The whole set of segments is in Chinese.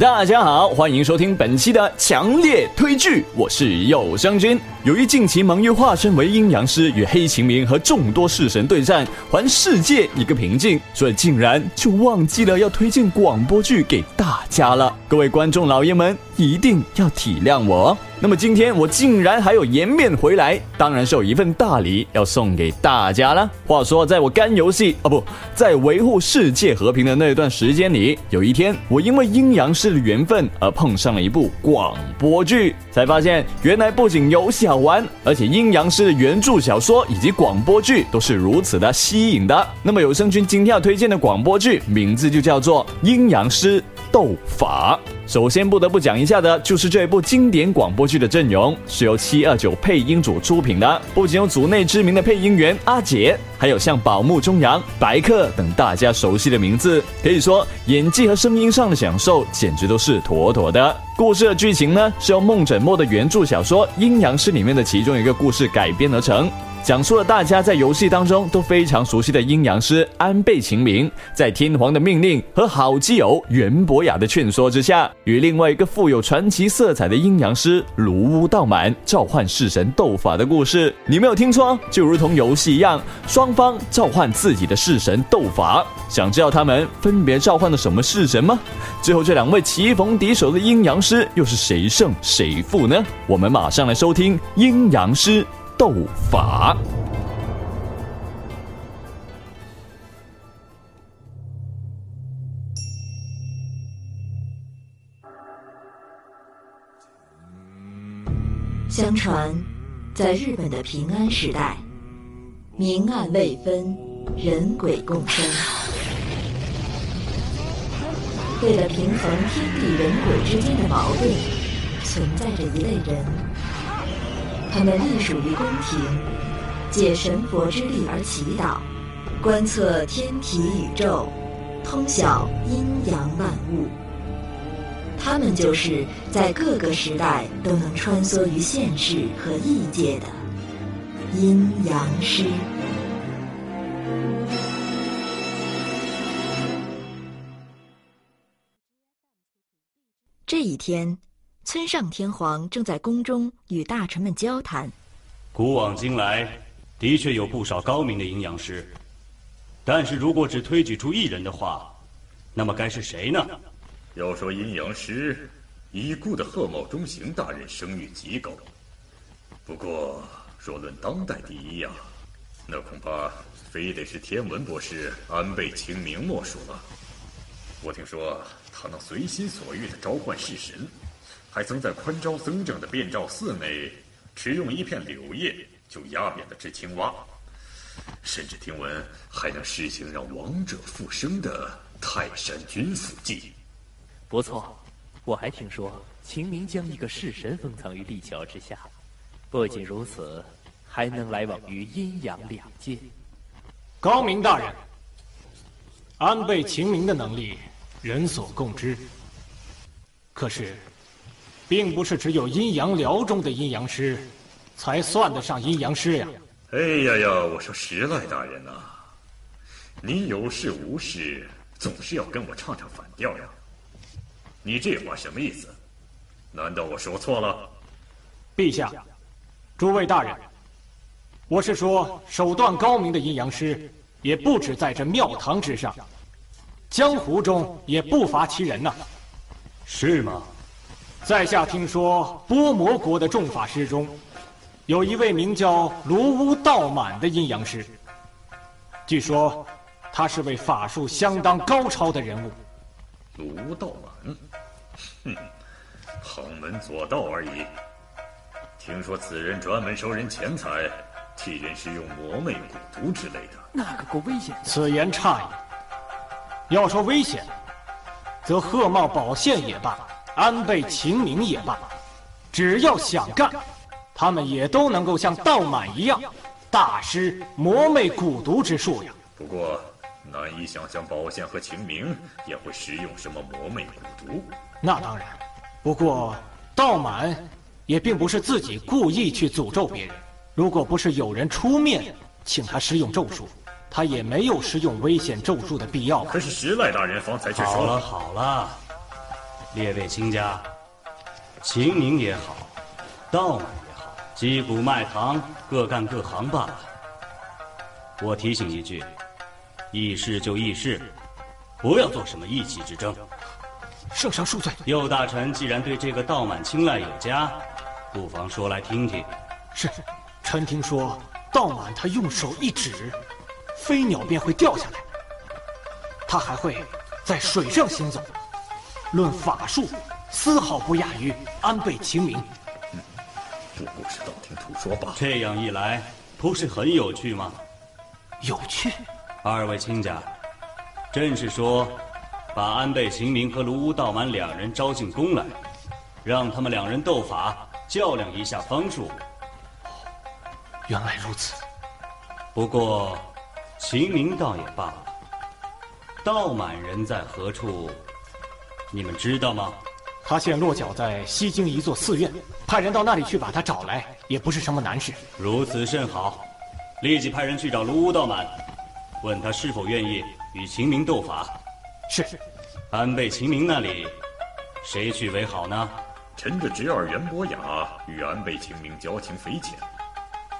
大家好，欢迎收听本期的强烈推剧，我是有声君。由于近期忙于化身为阴阳师，与黑秦明和众多式神对战，还世界一个平静，所以竟然就忘记了要推荐广播剧给大家了。各位观众老爷们，一定要体谅我。那么今天我竟然还有颜面回来，当然是有一份大礼要送给大家了。话说，在我干游戏啊不在维护世界和平的那段时间里，有一天我因为阴阳师的缘分而碰上了一部广播剧，才发现原来不仅游戏好玩，而且阴阳师的原著小说以及广播剧都是如此的吸引的。那么有声君今天要推荐的广播剧名字就叫做《阴阳师斗法》。首先不得不讲一下的就是这一部经典广播剧的阵容是由七二九配音组出品的，不仅有组内知名的配音员阿杰，还有像宝木中阳、白客等大家熟悉的名字，可以说演技和声音上的享受简直都是妥妥的。故事的剧情呢是由梦枕墨的原著小说《阴阳师》里面的其中一个故事改编而成。讲述了大家在游戏当中都非常熟悉的阴阳师安倍晴明，在天皇的命令和好基友袁博雅的劝说之下，与另外一个富有传奇色彩的阴阳师卢屋道满召唤式神斗法的故事。你没有听错，就如同游戏一样，双方召唤自己的式神斗法。想知道他们分别召唤了什么式神吗？最后这两位棋逢敌手的阴阳师又是谁胜谁负呢？我们马上来收听阴阳师。斗法。相传，在日本的平安时代，明暗未分，人鬼共生。为了平衡天地人鬼之间的矛盾，存在着一类人。他们隶属于宫廷，借神佛之力而祈祷，观测天体宇宙，通晓阴阳万物。他们就是在各个时代都能穿梭于现世和异界的阴阳师。这一天。村上天皇正在宫中与大臣们交谈。古往今来，的确有不少高明的阴阳师，但是如果只推举出一人的话，那么该是谁呢？要说阴阳师，已故的贺茂中行大人声誉极高。不过，若论当代第一呀，那恐怕非得是天文博士安倍晴明莫属了。我听说他能随心所欲的召唤式神。还曾在宽昭僧正的遍照寺内，只用一片柳叶就压扁了只青蛙，甚至听闻还能施行让亡者复生的泰山君府计。不错，我还听说秦明将一个式神封藏于立桥之下，不仅如此，还能来往于阴阳两界。高明大人，安倍秦明的能力人所共知，可是。并不是只有阴阳寮中的阴阳师，才算得上阴阳师呀！哎呀呀，我说石赖大人呐，你有事无事总是要跟我唱唱反调呀？你这话什么意思？难道我说错了？陛下，诸位大人，我是说，手段高明的阴阳师也不止在这庙堂之上，江湖中也不乏其人呐。是吗？在下听说，波摩国的众法师中，有一位名叫卢乌道满的阴阳师。据说，他是位法术相当高超的人物。卢乌道满，哼，旁门左道而已。听说此人专门收人钱财，替人施用魔魅蛊毒之类的。那可够危险。此言差矣。要说危险，则鹤茂宝宪也罢。安倍晴明也罢，只要想干，他们也都能够像道满一样，大师魔魅蛊毒之术呀。不过，难以想象宝剑和晴明也会使用什么魔魅蛊毒。那当然，不过道满也并不是自己故意去诅咒别人。如果不是有人出面请他施用咒术，他也没有施用危险咒术的必要。可是石赖大人方才却说了：“好了，好了。”列位卿家，秦明也好，道满也好，击鼓卖糖，各干各行罢了。我提醒一句，议事就议事，不要做什么意气之争。圣上恕罪。右大臣既然对这个道满青睐有加，不妨说来听听。是，臣听说道满他用手一指，飞鸟便会掉下来。他还会在水上行走，论法术，丝毫不亚于安倍晴明。嗯，不过是道听途说罢了。这样一来，不是很有趣吗？有趣。二位亲家，朕是说。把安倍晴明和卢屋道满两人招进宫来，让他们两人斗法，较量一下方术。原来如此。不过，秦明倒也罢了。道满人在何处？你们知道吗？他现落脚在西京一座寺院，派人到那里去把他找来，也不是什么难事。如此甚好，立即派人去找卢屋道满，问他是否愿意与秦明斗法。是，安倍秦明那里，谁去为好呢？臣的侄儿袁博雅与安倍晴明交情匪浅，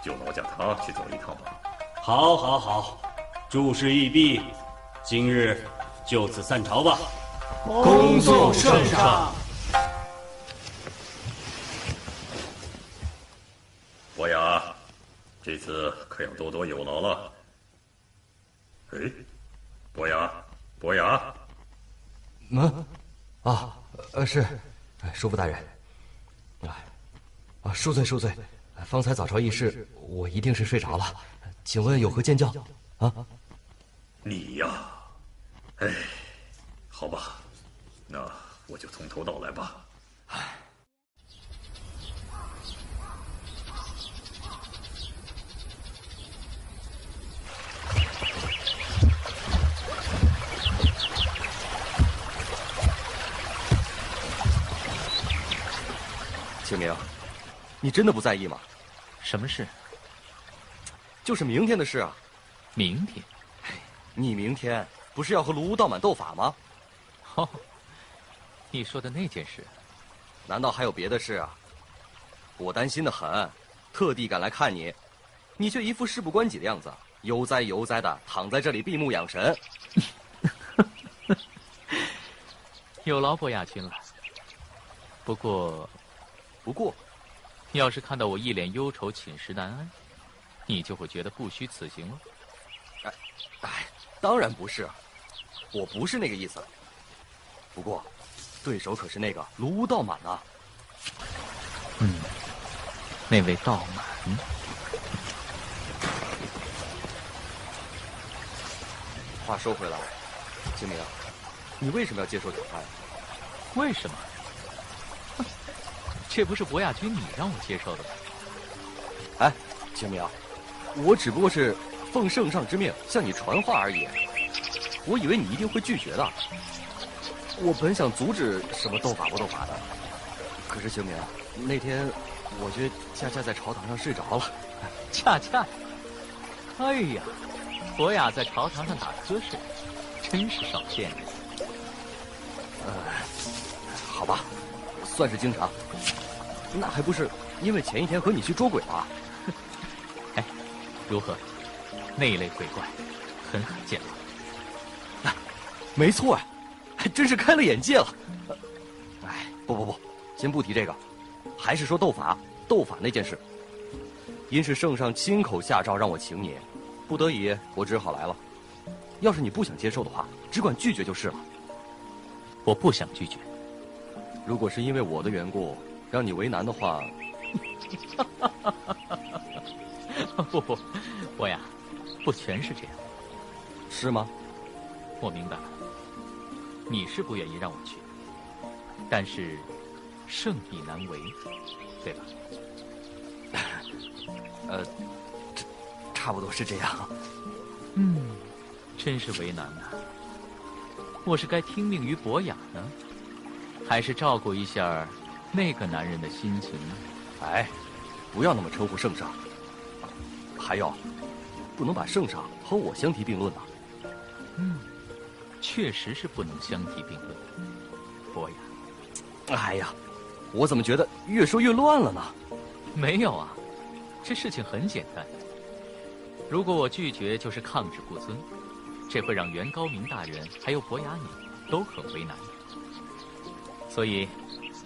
就劳驾他去走一趟吧。好，好，好，诸事已毕，今日就此散朝吧。恭送圣上。伯牙，这次可要多多有劳了。哎，伯牙，伯牙。嗯，啊，呃是，叔父大人，啊，啊恕罪恕罪，方才早朝议事，我一定是睡着了，请问有何见教？啊，你呀，哎，好吧，那我就从头到来吧。唉。清明，你真的不在意吗？什么事？就是明天的事啊。明天？你明天不是要和卢屋道满斗法吗？哦，你说的那件事，难道还有别的事啊？我担心的很，特地赶来看你，你却一副事不关己的样子，悠哉悠哉的躺在这里闭目养神。有劳博雅君了。不过。不过，要是看到我一脸忧愁、寝食难安，你就会觉得不虚此行了。哎，哎，当然不是，我不是那个意思。不过，对手可是那个卢屋道满啊。嗯，那位道满。话说回来，清明，你为什么要接受挑战？为什么？这不是博雅君你让我接受的吗？哎，清明，我只不过是奉圣上之命向你传话而已。我以为你一定会拒绝的。我本想阻止什么斗法不斗法的，可是清明，那天我觉恰恰在朝堂上睡着了。恰恰？哎呀，博雅在朝堂上打瞌睡，真是少见。呃，好吧，算是经常。那还不是因为前一天和你去捉鬼了？哎，如何？那一类鬼怪很罕见吗？啊，没错啊，真是开了眼界了。哎，不不不，先不提这个，还是说斗法，斗法那件事。因是圣上亲口下诏让我请你，不得已我只好来了。要是你不想接受的话，只管拒绝就是了。我不想拒绝。如果是因为我的缘故。让你为难的话，不 不，我呀，不全是这样，是吗？我明白了，你是不愿意让我去，但是圣意难违，对吧？呃，差差不多是这样。嗯，真是为难呐。我是该听命于博雅呢，还是照顾一下？那个男人的心情，哎，不要那么称呼圣上。还有，不能把圣上和我相提并论呐。嗯，确实是不能相提并论。伯牙，哎呀，我怎么觉得越说越乱了呢？没有啊，这事情很简单。如果我拒绝，就是抗旨不遵，这会让袁高明大人还有伯牙你都很为难。所以，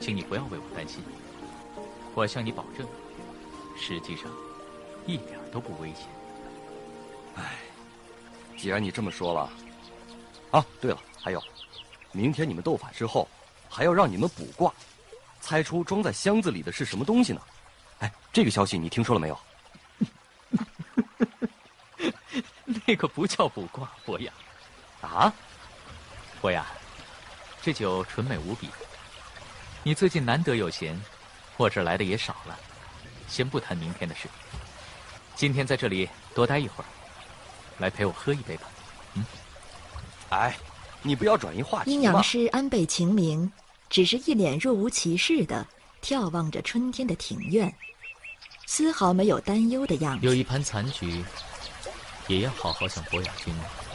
请你不要为我担心。我向你保证，实际上一点都不危险。哎，既然你这么说了，啊，对了，还有，明天你们斗法之后，还要让你们卜卦，猜出装在箱子里的是什么东西呢？哎，这个消息你听说了没有？那个不叫卜卦，伯牙。啊，伯牙，这酒纯美无比。你最近难得有闲，我这来的也少了，先不谈明天的事。今天在这里多待一会儿，来陪我喝一杯吧。嗯，哎，你不要转移话题阴阳师安倍晴明只是一脸若无其事的眺望着春天的庭院，丝毫没有担忧的样子。有一盘残局，也要好好向博雅君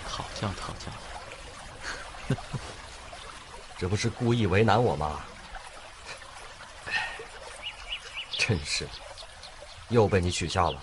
讨教讨教。这不是故意为难我吗？真是，又被你取笑了。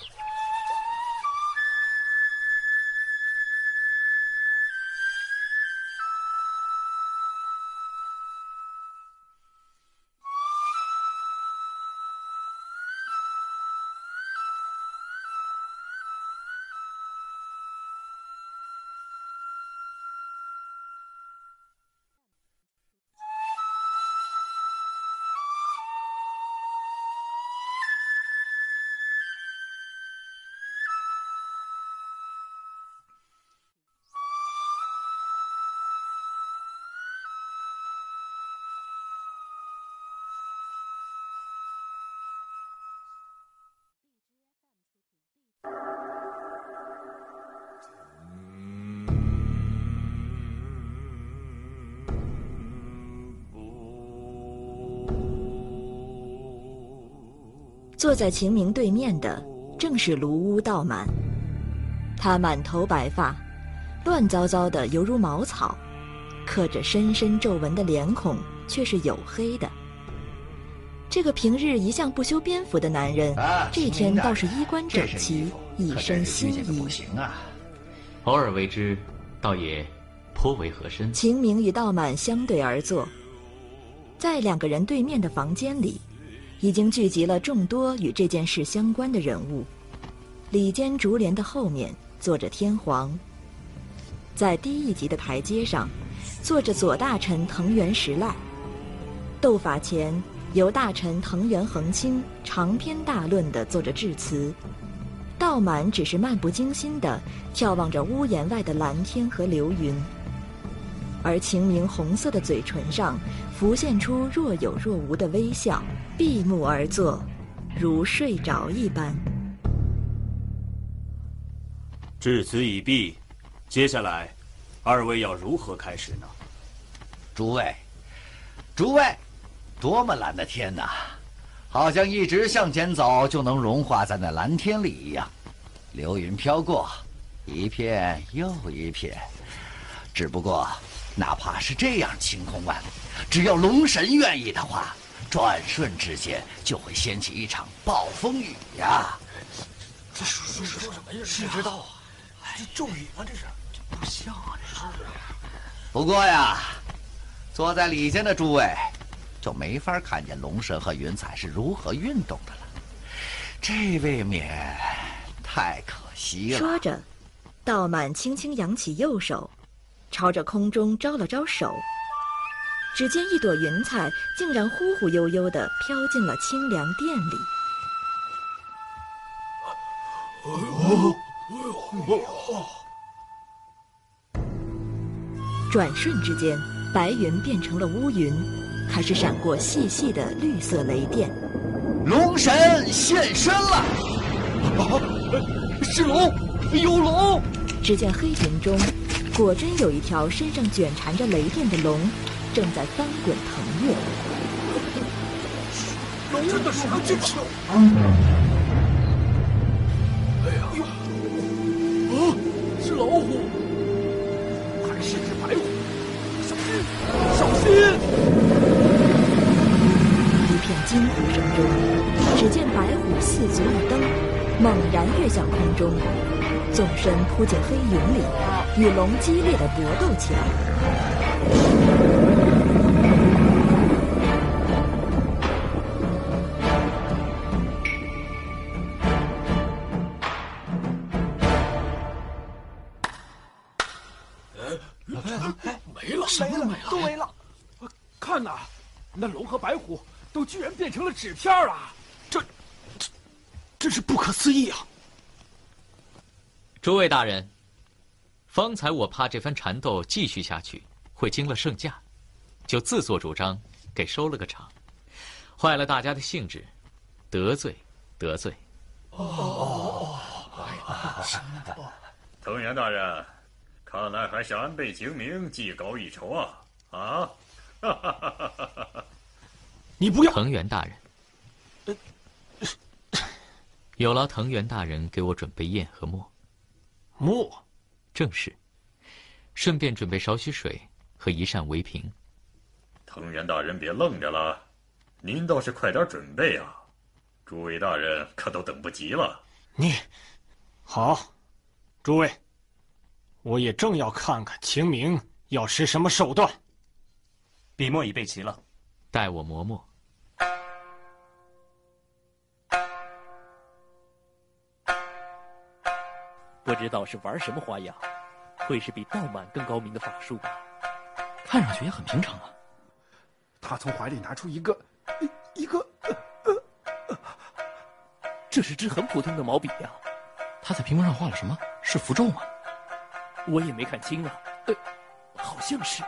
坐在秦明对面的正是卢屋道满，他满头白发，乱糟糟的犹如茅草，刻着深深皱纹的脸孔却是黝黑的。这个平日一向不修边幅的男人，这天倒是衣冠整齐，一身新衣。偶尔为之，倒也颇为合身。秦明与道满相对而坐，在两个人对面的房间里。已经聚集了众多与这件事相关的人物。里间竹帘的后面坐着天皇，在低一级的台阶上，坐着左大臣藤原实赖。斗法前，由大臣藤原恒清长篇大论地做着致辞，道满只是漫不经心地眺望着屋檐外的蓝天和流云，而晴明红色的嘴唇上浮现出若有若无的微笑。闭目而坐，如睡着一般。至此已毕，接下来，二位要如何开始呢？诸位，诸位，多么蓝的天呐！好像一直向前走就能融化在那蓝天里一样。流云飘过，一片又一片。只不过，哪怕是这样晴空万里，只要龙神愿意的话。转瞬之间就会掀起一场暴风雨呀！这说说什么呀？谁知道啊？这咒语吗？这是？这不像啊！这是。不过呀，坐在里间的诸位，就没法看见龙神和云彩是如何运动的了。这未免太可惜了。说着，道满轻轻扬起右手，朝着空中招了招手。只见一朵云彩竟然忽忽悠悠地飘进了清凉殿里。转瞬之间，白云变成了乌云，开始闪过细细的绿色雷电。龙神现身了！啊，是龙，有龙！只见黑云中，果真有一条身上卷缠着雷电的龙。正在翻滚腾跃，真的是猛虎！哎呀，啊，是老虎，还是只白虎？小心，小心！一片惊呼声中，只见白虎四足一蹬，猛然跃向空中，纵身扑进黑云里，与龙激烈的搏斗起来。那龙和白虎都居然变成了纸片了，这，这，真是不可思议啊！诸位大人，方才我怕这番缠斗继续下去会惊了圣驾，就自作主张给收了个场，坏了大家的兴致，得罪，得罪。哦，藤原大人，看来还是安倍晴明技高一筹啊！啊！你不要，藤原大人，有劳藤原大人给我准备砚和墨。墨，正是。顺便准备少许水和一扇围屏。藤原大人别愣着了，您倒是快点准备啊！诸位大人可都等不及了。你，好，诸位，我也正要看看秦明要使什么手段。笔墨已备齐了，待我磨墨。不知道是玩什么花样，会是比道满更高明的法术吧？看上去也很平常啊。他从怀里拿出一个，一个，这是支很普通的毛笔呀。他在屏幕上画了什么？是符咒吗？我也没看清啊，呃，好像是。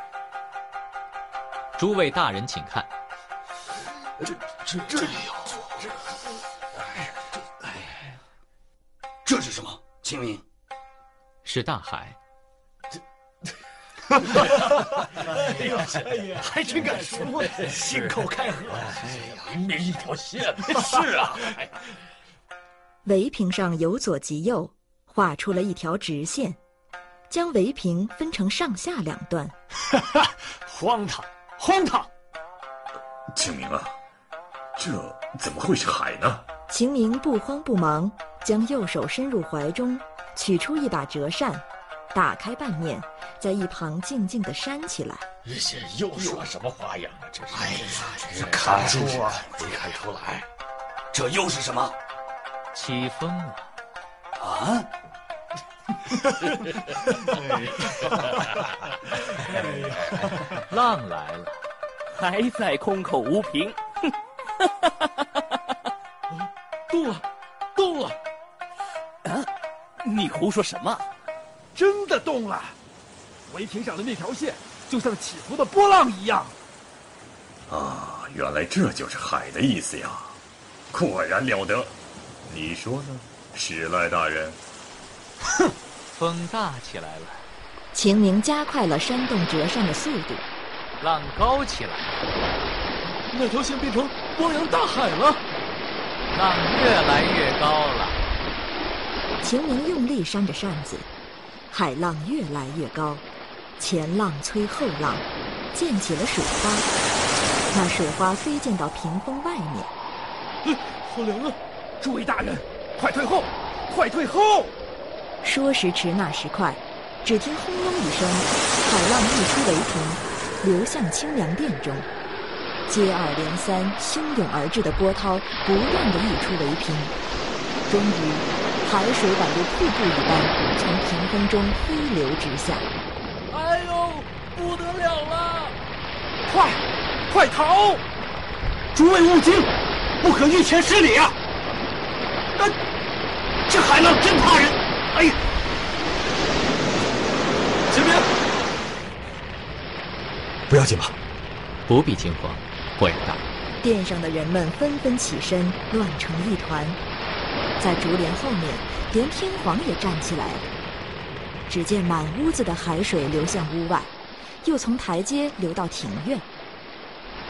诸位大人，请看。这这这里有这，哎，这哎，这是什么？清明，是大海。哈哈哈哈哈！哎呀，还真敢说，信口开河。哎呀，明明一条线。是啊。围屏上由左及右画出了一条直线，将围屏分成上下两段。哈哈，荒唐！荒唐！清明啊，这怎么会是海呢？秦明不慌不忙，将右手伸入怀中，取出一把折扇，打开半面，在一旁静静的扇起来。这又耍什么花样啊？这是！哎呀，这看出啊，没看出来，这又是什么？起风了！啊！浪来了，还在空口无凭。动了，动了！啊，你胡说什么？真的动了！围屏上的那条线，就像起伏的波浪一样。啊，原来这就是海的意思呀！果然了得。你说呢，史赖大人？哼，风大起来了。秦明加快了扇动折扇的速度，浪高起来，那条线变成汪洋大海了。浪越来越高了。秦明用力扇着扇子，海浪越来越高，前浪催后浪，溅起了水花。那水花飞溅到屏风外面。好凉啊！诸位大人，快退后，快退后！说时迟，那时快，只听轰隆一声，海浪溢出雷屏，流向清凉殿中。接二连三、汹涌而至的波涛不断的溢出雷屏，终于，海水宛如瀑布一般从屏风中飞流直下。哎呦，不得了了！快，快逃！诸位勿惊，不可御前失礼啊！啊，这海浪真怕人！哎呀！秦明，不要紧吧？不必惊慌，霍元大。殿上的人们纷纷起身，乱成一团。在竹帘后面，连天皇也站起来了。只见满屋子的海水流向屋外，又从台阶流到庭院。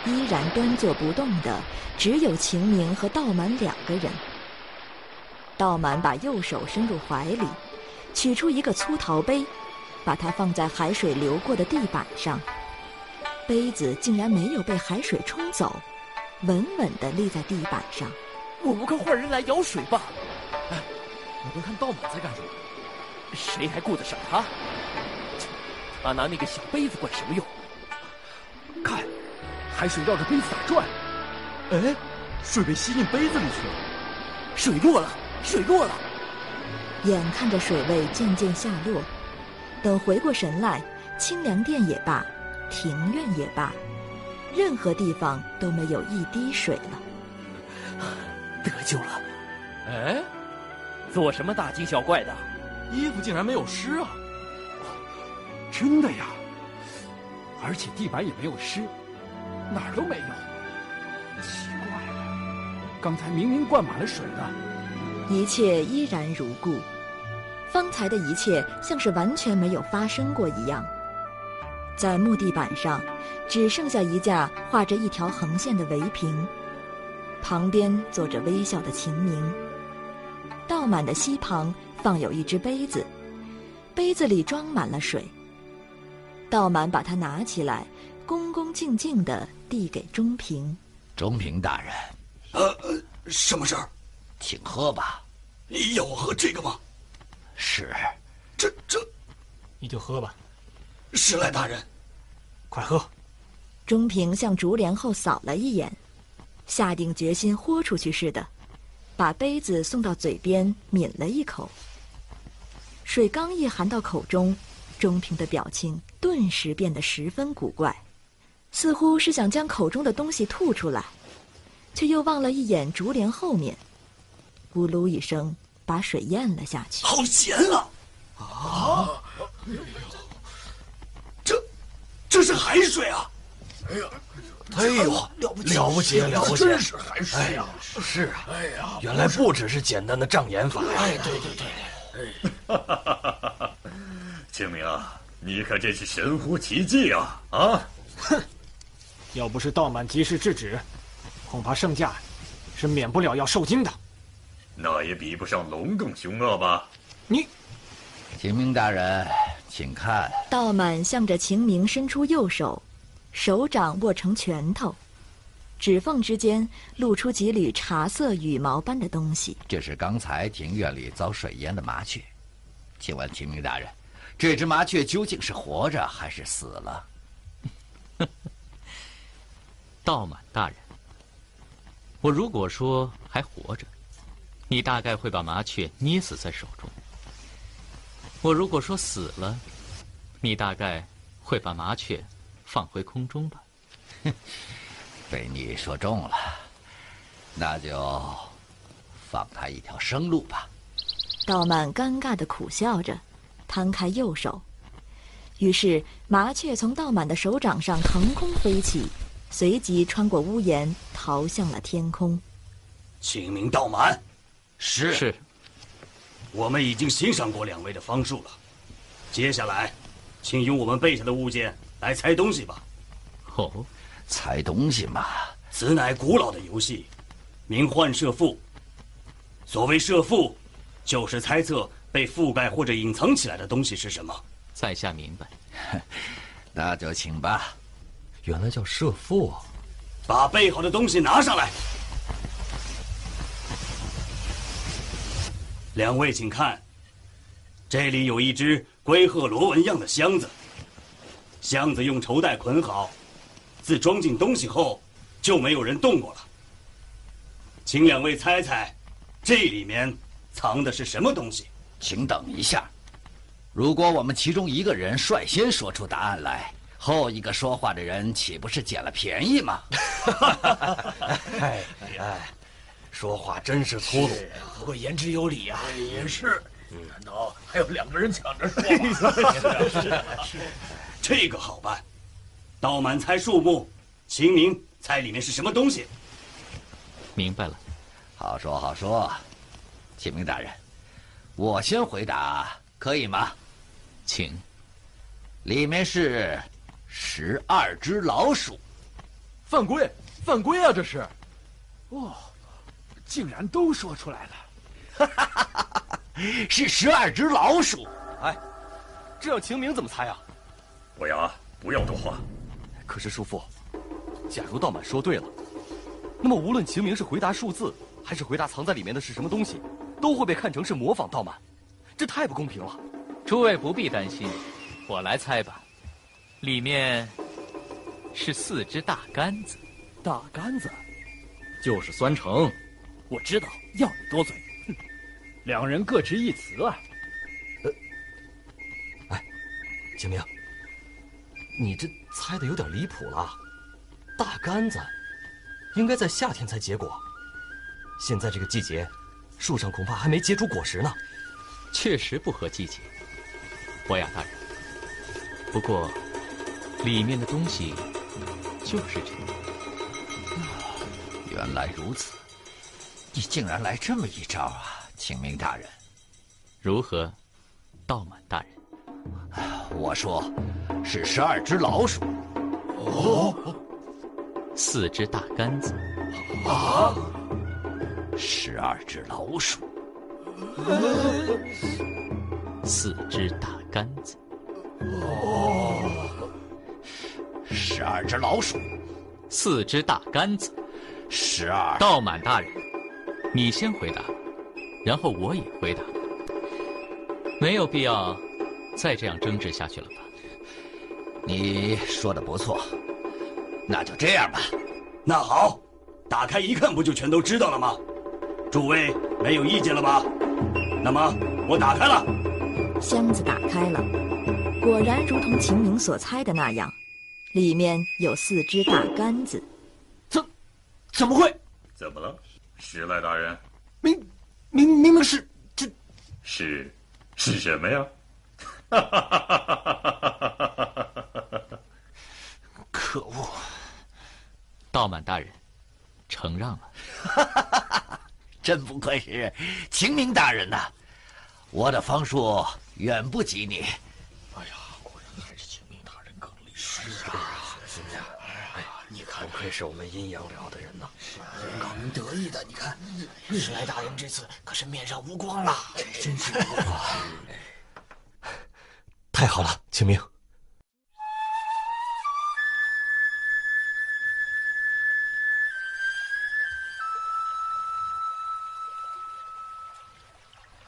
依然端坐不动的，只有秦明和道满两个人。道满把右手伸入怀里。取出一个粗陶杯，把它放在海水流过的地板上，杯子竟然没有被海水冲走，稳稳地立在地板上。我们快换人来舀水吧！哎，你们看道满在干什么？谁还顾得上他？他拿那个小杯子管什么用？看，海水绕着杯子打转。哎，水被吸进杯子里去了，水落了，水落了。眼看着水位渐渐下落，等回过神来，清凉殿也罢，庭院也罢，任何地方都没有一滴水了。得救了！哎，做什么大惊小怪的？衣服竟然没有湿啊！真的呀，而且地板也没有湿，哪儿都没有。奇怪了，刚才明明灌满了水的。一切依然如故，方才的一切像是完全没有发生过一样。在木地板上，只剩下一架画着一条横线的围屏，旁边坐着微笑的秦明。倒满的溪旁放有一只杯子，杯子里装满了水。道满把它拿起来，恭恭敬敬地递给钟平。钟平大人，呃呃，什么事儿？请喝吧。你要我喝这个吗？是。这这，你就喝吧。施来大人，快喝。钟平向竹帘后扫了一眼，下定决心豁出去似的，把杯子送到嘴边抿了一口。水刚一含到口中，钟平的表情顿时变得十分古怪，似乎是想将口中的东西吐出来，却又望了一眼竹帘后面。咕噜一声，把水咽了下去。好咸啊！啊！这，这是海水啊！哎呀，哎呦，了不起，了不起，了不起！真是海水呀！是啊，哎呀，原来不只是简单的障眼法呀！哎，对对对，哎，清明啊，你可真是神乎其技啊！啊，哼，要不是道满及时制止，恐怕圣驾是免不了要受惊的。那也比不上龙更凶恶吧？你，秦明大人，请看。道满向着秦明伸出右手，手掌握成拳头，指缝之间露出几缕茶色羽毛般的东西。这是刚才庭院里遭水淹的麻雀，请问秦明大人，这只麻雀究竟是活着还是死了？道满大人，我如果说还活着。你大概会把麻雀捏死在手中。我如果说死了，你大概会把麻雀放回空中吧？被你说中了，那就放他一条生路吧。道满尴尬的苦笑着，摊开右手，于是麻雀从道满的手掌上腾空飞起，随即穿过屋檐，逃向了天空。清明道满。是是，我们已经欣赏过两位的方术了，接下来，请用我们背下的物件来猜东西吧。哦，猜东西嘛，此乃古老的游戏，名幻射覆。所谓射覆，就是猜测被覆盖或者隐藏起来的东西是什么。在下明白，那就请吧。原来叫射覆啊！把备好的东西拿上来。两位请看，这里有一只龟鹤螺纹样的箱子。箱子用绸带捆好，自装进东西后，就没有人动过了。请两位猜猜，这里面藏的是什么东西？请等一下，如果我们其中一个人率先说出答案来，后一个说话的人岂不是捡了便宜吗？哎 哎。说话真是粗鲁，不过言之有理啊。也是，难道还有两个人抢着说？是是，这个好办。倒满猜数目，秦明猜里面是什么东西。明白了，好说好说。秦明大人，我先回答可以吗？请。里面是十二只老鼠。犯规，犯规啊！这是。哦。竟然都说出来了，是十二只老鼠。哎，这要秦明怎么猜啊？伯牙，不要多话。可是叔父，假如道满说对了，那么无论秦明是回答数字还是回答藏在里面的是什么东西，都会被看成是模仿道满，这太不公平了。诸位不必担心，我来猜吧。里面是四只大杆子。大杆子，就是酸橙。我知道，要你多嘴。哼，两人各执一词啊。呃，哎，清明，你这猜的有点离谱了。大杆子，应该在夏天才结果。现在这个季节，树上恐怕还没结出果实呢。确实不合季节。博雅大人，不过，里面的东西就是这个。原来如此，你竟然来这么一招啊，请明大人！如何，道满大人？我说，是十二只老鼠。哦，四只大杆子。啊！十二只老鼠。四只大杆子。哦！十二只老鼠。四只大杆子。十二，道满大人，你先回答，然后我也回答，没有必要再这样争执下去了吧？你说的不错，那就这样吧。那好，打开一看，不就全都知道了吗？诸位没有意见了吧？那么我打开了，箱子打开了，果然如同秦明所猜的那样，里面有四只大杆子。怎怎么会？怎么了，石赖大人？明明明明是这，是是什么呀？可恶！道满大人，承让了。真不愧是秦明大人呐，我的方术远不及你。哎呀，果然还是秦明大人更厉害。是啊。不愧是我们阴阳寮的人呐，让人得意的。你看，史莱大人这次可是面上无光了，真是 太好了，清明。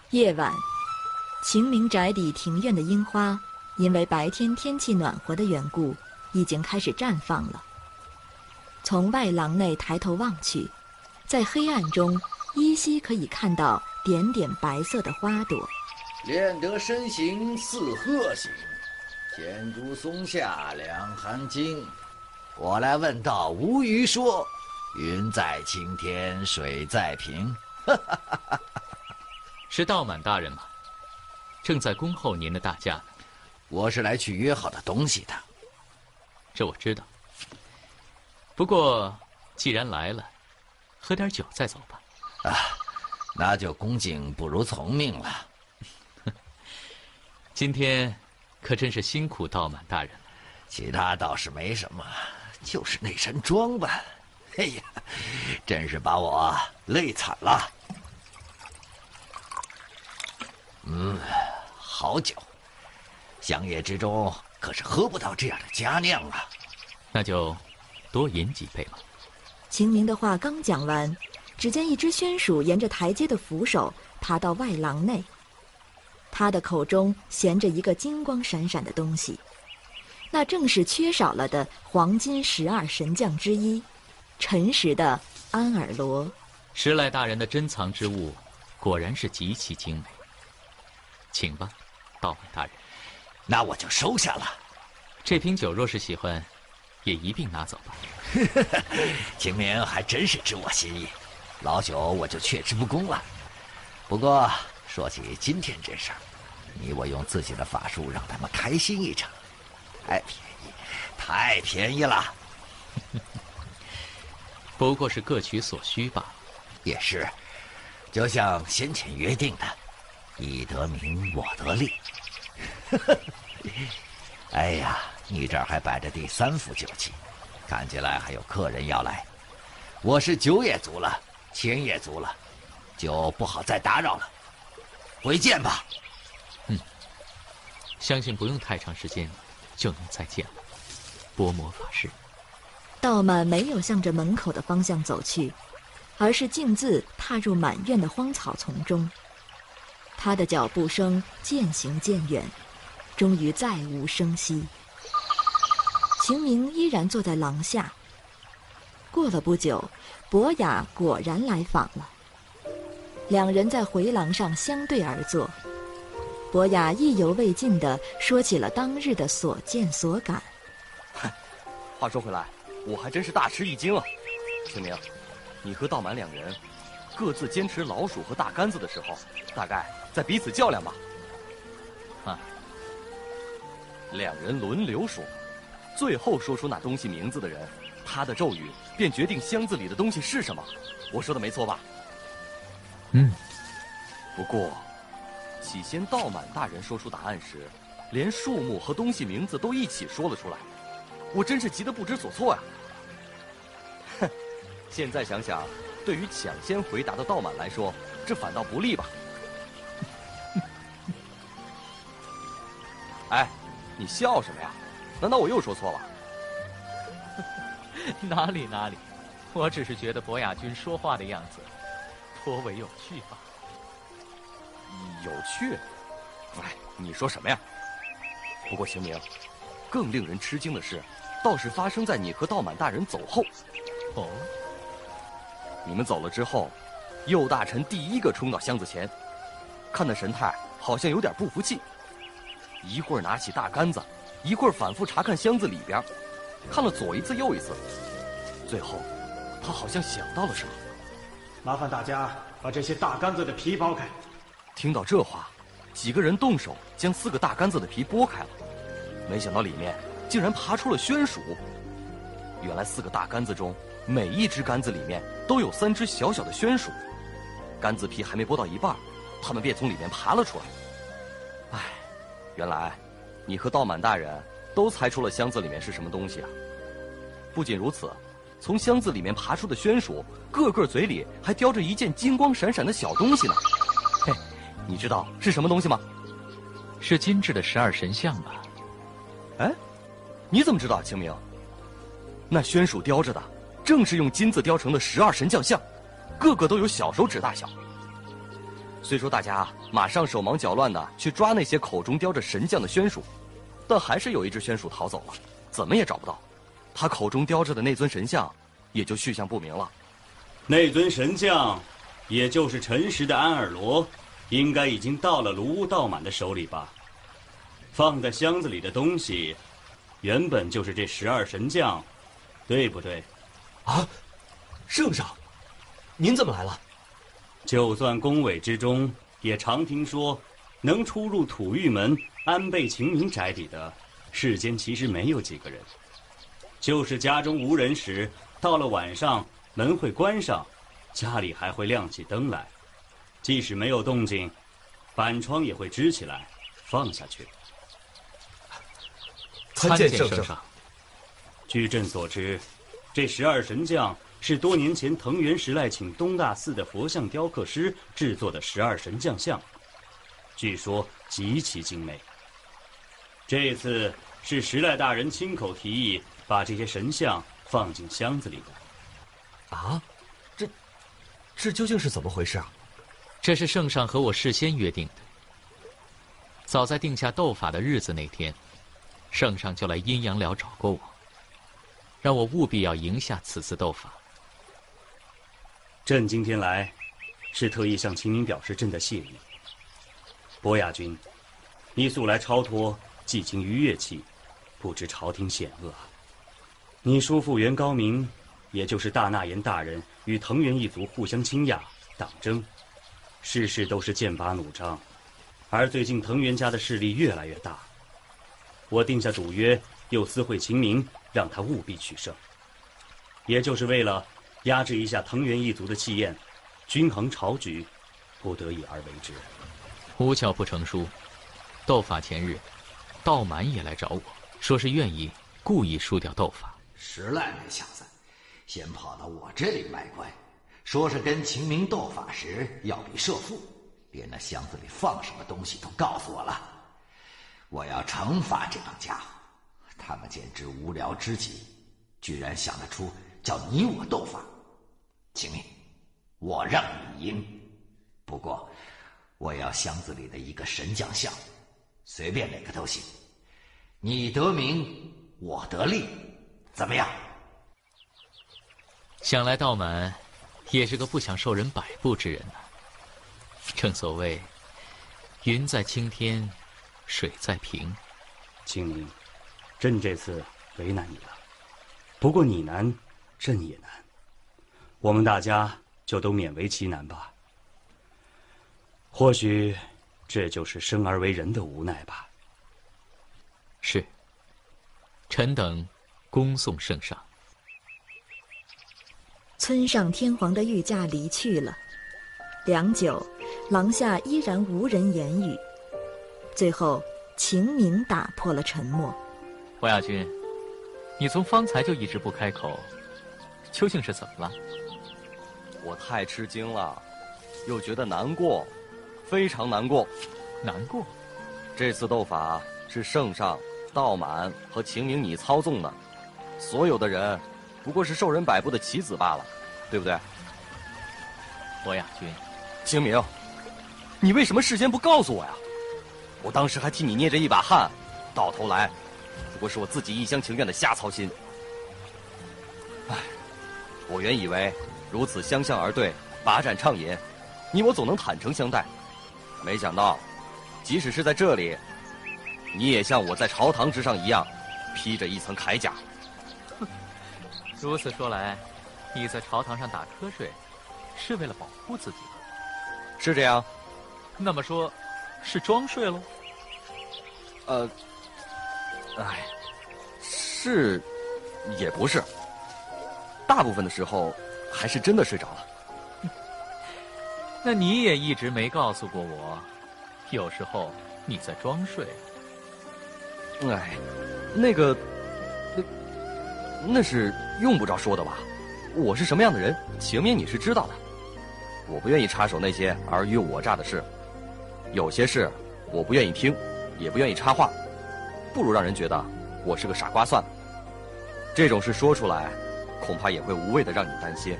夜晚，晴明宅邸庭院的樱花，因为白天天气暖和的缘故，已经开始绽放了。从外廊内抬头望去，在黑暗中依稀可以看到点点白色的花朵。练得身形似鹤形，天竺松下两寒经。我来问道，无鱼说：“云在青天，水在平。”是道满大人吗？正在恭候您的大驾呢。我是来取约好的东西的。这我知道。不过，既然来了，喝点酒再走吧。啊，那就恭敬不如从命了。今天可真是辛苦道满大人了。其他倒是没什么，就是那身装扮，哎呀，真是把我累惨了。嗯，好酒，乡野之中可是喝不到这样的佳酿啊。那就。多饮几杯吧。秦明的话刚讲完，只见一只宣鼠沿着台阶的扶手爬到外廊内。他的口中衔着一个金光闪闪的东西，那正是缺少了的黄金十二神将之一——陈实的安尔罗。石赖大人的珍藏之物，果然是极其精美。请吧，道满大人。那我就收下了。这瓶酒若是喜欢。也一并拿走吧。清明还真是知我心意，老朽我就却之不恭了。不过说起今天这事儿，你我用自己的法术让他们开心一场，太便宜，太便宜了。不过是各取所需吧。也是，就像先前约定的，你得名我得利。哎呀！你这儿还摆着第三副酒器，看起来还有客人要来。我是酒也足了，钱也足了，就不好再打扰了。回见吧。嗯，相信不用太长时间，就能再见了。波魔法师。道满没有向着门口的方向走去，而是径自踏入满院的荒草丛中。他的脚步声渐行渐远，终于再无声息。秦明依然坐在廊下。过了不久，博雅果然来访了。两人在回廊上相对而坐，博雅意犹未尽地说起了当日的所见所感。话说回来，我还真是大吃一惊啊！清明，你和道满两人各自坚持老鼠和大杆子的时候，大概在彼此较量吧？啊！两人轮流说，最后说出那东西名字的人。他的咒语便决定箱子里的东西是什么，我说的没错吧？嗯。不过，起先道满大人说出答案时，连数目和东西名字都一起说了出来，我真是急得不知所措呀。哼，现在想想，对于抢先回答的道满来说，这反倒不利吧？哎，你笑什么呀？难道我又说错了？哪里哪里，我只是觉得博雅君说话的样子颇为有趣吧。有趣？哎，你说什么呀？不过秦明，更令人吃惊的是，倒是发生在你和道满大人走后。哦，你们走了之后，右大臣第一个冲到箱子前，看那神态，好像有点不服气，一会儿拿起大杆子，一会儿反复查看箱子里边。看了左一次右一次，最后，他好像想到了什么。麻烦大家把这些大杆子的皮剥开。听到这话，几个人动手将四个大杆子的皮剥开了。没想到里面竟然爬出了宣鼠。原来四个大杆子中，每一只杆子里面都有三只小小的宣鼠。杆子皮还没剥到一半，他们便从里面爬了出来。唉，原来，你和道满大人。都猜出了箱子里面是什么东西啊！不仅如此，从箱子里面爬出的宣鼠，个个嘴里还叼着一件金光闪闪的小东西呢。嘿，你知道是什么东西吗？是金制的十二神像吧？哎，你怎么知道，清明？那宣鼠叼着的，正是用金子雕成的十二神将像，个个都有小手指大小。虽说大家马上手忙脚乱的去抓那些口中叼着神将的宣鼠。但还是有一只宣鼠逃走了，怎么也找不到。他口中叼着的那尊神像，也就去向不明了。那尊神像，也就是陈实的安尔罗，应该已经到了卢屋道满的手里吧？放在箱子里的东西，原本就是这十二神将，对不对？啊，圣上，您怎么来了？就算宫闱之中，也常听说，能出入土御门。安倍晴明宅邸的世间其实没有几个人，就是家中无人时，到了晚上门会关上，家里还会亮起灯来，即使没有动静，板窗也会支起来，放下去。参见圣上。据朕所知，这十二神将是多年前藤原时赖请东大寺的佛像雕刻师制作的十二神将像，据说极其精美。这次是时赖大人亲口提议把这些神像放进箱子里的。啊，这，这究竟是怎么回事啊？这是圣上和我事先约定的。早在定下斗法的日子那天，圣上就来阴阳寮找过我，让我务必要赢下此次斗法。朕今天来，是特意向秦明表示朕的谢意。博雅君，你素来超脱。寄情于乐器，不知朝廷险恶。你叔父袁高明，也就是大纳言大人，与藤原一族互相倾轧、党争，事事都是剑拔弩张。而最近藤原家的势力越来越大，我定下赌约，又私会秦明，让他务必取胜，也就是为了压制一下藤原一族的气焰，均衡朝局，不得已而为之。无巧不成书，斗法前日。道满也来找我，说是愿意故意输掉斗法。石赖那小子，先跑到我这里卖乖，说是跟秦明斗法时要比胜负，连那箱子里放什么东西都告诉我了。我要惩罚这帮家伙，他们简直无聊之极，居然想得出叫你我斗法。秦明，我让你赢。不过，我要箱子里的一个神将像，随便哪个都行。你得名，我得利，怎么样？想来道满也是个不想受人摆布之人呐。正所谓，云在青天，水在平。青明，朕这次为难你了。不过你难，朕也难。我们大家就都勉为其难吧。或许，这就是生而为人的无奈吧。是。臣等，恭送圣上。村上天皇的御驾离去了，良久，廊下依然无人言语。最后，秦明打破了沉默：“伯亚君，你从方才就一直不开口，究竟是怎么了？”我太吃惊了，又觉得难过，非常难过。难过？这次斗法是圣上、道满和秦明你操纵的，所有的人。不过是受人摆布的棋子罢了，对不对？博雅君，秦明，你为什么事先不告诉我呀？我当时还替你捏着一把汗，到头来，不过是我自己一厢情愿的瞎操心。唉，我原以为如此相向而对，把盏畅饮，你我总能坦诚相待，没想到，即使是在这里，你也像我在朝堂之上一样，披着一层铠甲。如此说来，你在朝堂上打瞌睡，是为了保护自己吗？是这样。那么说，是装睡喽？呃，哎，是，也不是。大部分的时候，还是真的睡着了。那你也一直没告诉过我，有时候你在装睡。哎，那个。那那是用不着说的吧？我是什么样的人，秦明你是知道的。我不愿意插手那些尔虞我诈的事，有些事我不愿意听，也不愿意插话，不如让人觉得我是个傻瓜算了。这种事说出来，恐怕也会无谓的让你担心。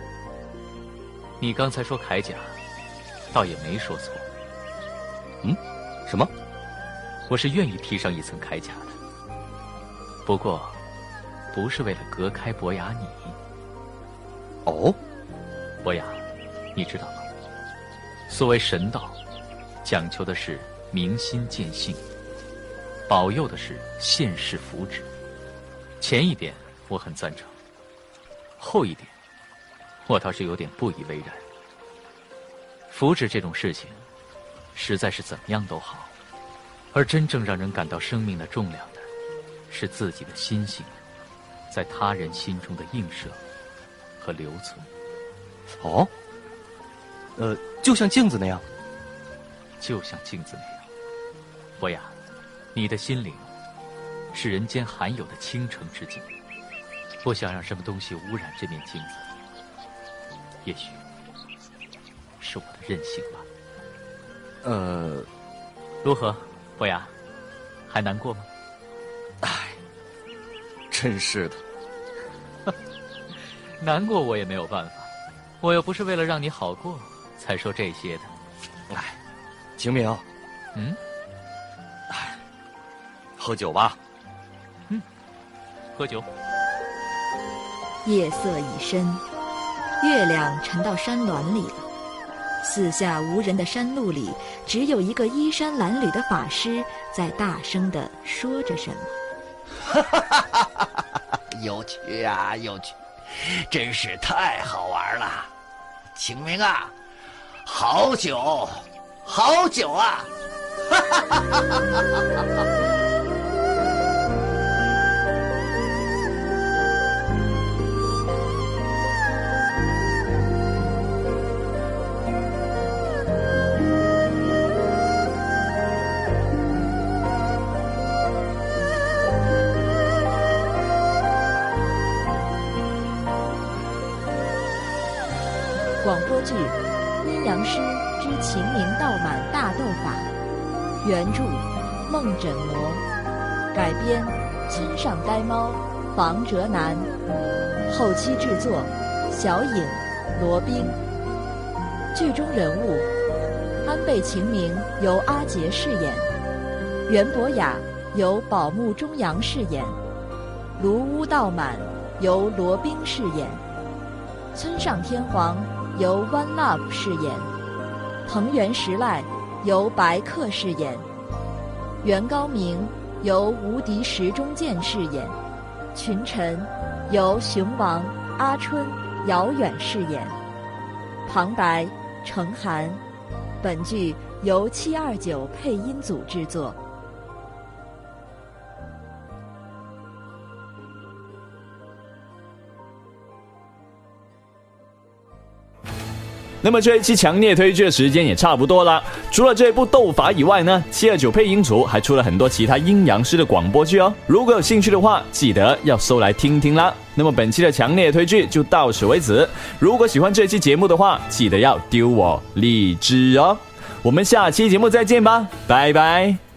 你刚才说铠甲，倒也没说错。嗯？什么？我是愿意披上一层铠甲的。不过。不是为了隔开伯牙你。哦，伯牙，你知道吗？所谓神道，讲求的是明心见性，保佑的是现世福祉。前一点我很赞成，后一点我倒是有点不以为然。福祉这种事情，实在是怎么样都好，而真正让人感到生命的重量的，是自己的心性。在他人心中的映射和留存。哦，呃，就像镜子那样，就像镜子那样。伯雅，你的心灵是人间罕有的倾城之境，不想让什么东西污染这面镜子。也许是我的任性吧。呃，如何，伯牙，还难过吗？唉真是的，难过我也没有办法，我又不是为了让你好过才说这些的。哎，秦明，嗯，唉，喝酒吧。嗯，喝酒。夜色已深，月亮沉到山峦里了。四下无人的山路里，只有一个衣衫褴褛的法师在大声的说着什么。有趣啊，有趣，真是太好玩了。清明啊，好酒，好酒啊！哈哈哈哈哈！编村上呆猫、房哲南，后期制作小影、罗宾，剧中人物：安倍晴明由阿杰饰演，袁博雅由宝木中阳饰演，卢屋道满由罗宾饰演，村上天皇由 One Love 饰演，藤原时赖由白客饰演，袁高明由无敌石中剑饰演，群臣由熊王、阿春、姚远饰演，旁白。程涵，本剧由七二九配音组制作。那么这一期强烈推剧的时间也差不多了。除了这部斗法以外呢，七二九配音组还出了很多其他阴阳师的广播剧哦。如果有兴趣的话，记得要搜来听听啦。那么本期的强烈推剧就到此为止。如果喜欢这期节目的话，记得要丢我荔枝哦。我们下期节目再见吧，拜拜。